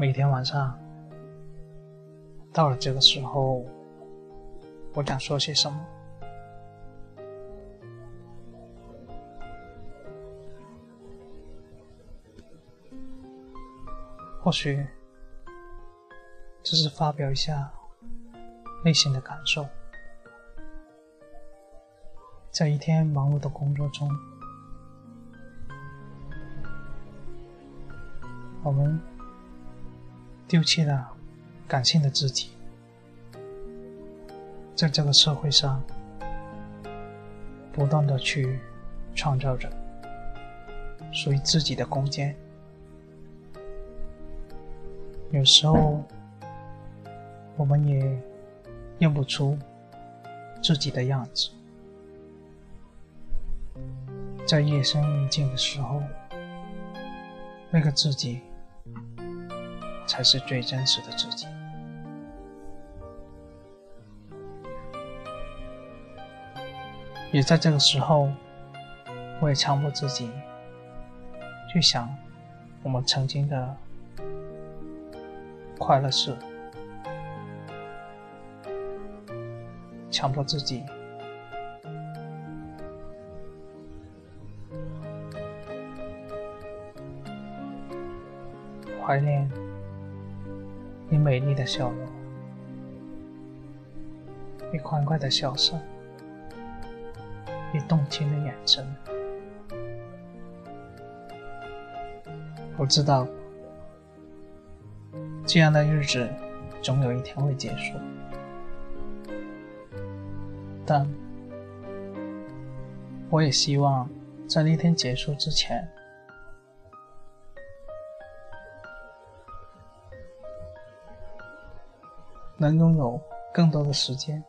每天晚上，到了这个时候，我想说些什么？或许，只是发表一下内心的感受。在一天忙碌的工作中，我们。丢弃了感性的自己，在这个社会上不断的去创造着属于自己的空间。有时候，我们也认不出自己的样子，在夜深人静的时候，那个自己。才是最真实的自己。也在这个时候，我也强迫自己去想我们曾经的快乐事，强迫自己怀念。你美丽的笑容，你欢快的笑声，你动情的眼神，我知道这样的日子总有一天会结束，但我也希望在那天结束之前。能拥有更多的时间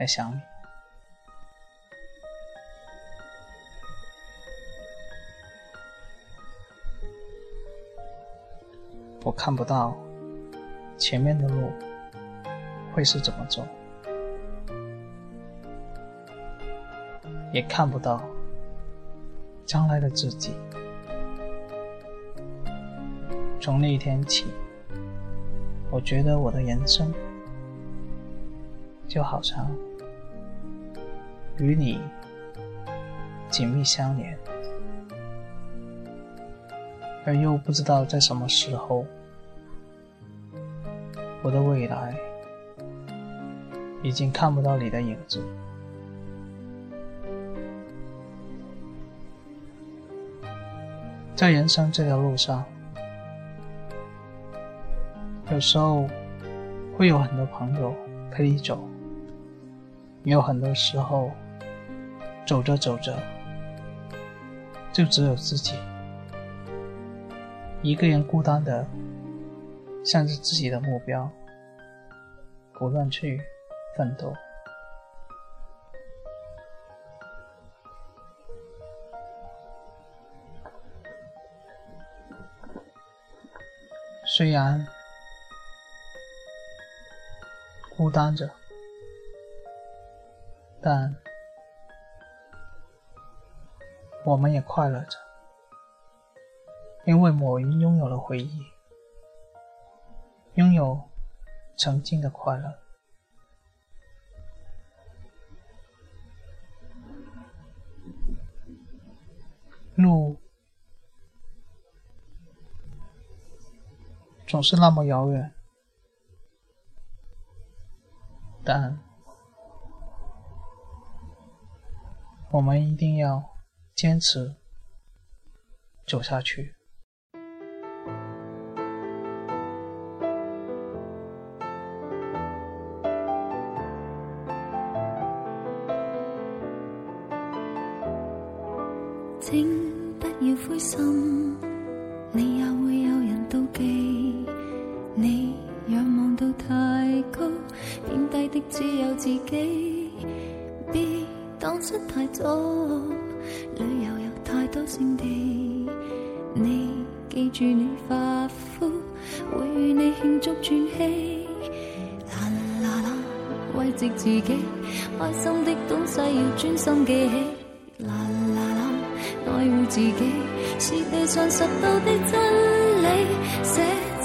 来想你，我看不到前面的路会是怎么走，也看不到将来的自己。从那一天起。我觉得我的人生就好像与你紧密相连，而又不知道在什么时候，我的未来已经看不到你的影子，在人生这条路上。有时候会有很多朋友陪你走，也有很多时候走着走着就只有自己一个人孤单的向着自己的目标不断去奋斗，虽然。孤单着，但我们也快乐着，因为某人拥有了回忆，拥有曾经的快乐。路总是那么遥远。但我们一定要坚持走下去。请不要灰心，你也会有人妒忌，你仰望到太高。偏低的只有自己，别当失太多。旅游有太多胜地，你记住你发肤会与你庆祝转机。啦啦啦，慰藉自己，开心的东西要专心记起。啦啦啦，爱护自己，是地上拾到的真理。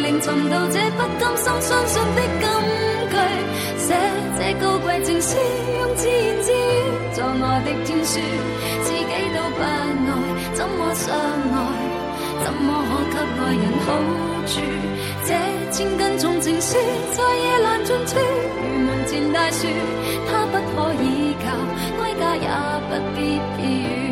为寻寻到这不甘心相信的金句，写这高贵情书，用自言自语，作我的天书，自己都不爱，怎么相爱？怎么可给爱人好处？这千斤重情书，在夜阑尽处如门前大树，它不可以靠，归家也不必避雨。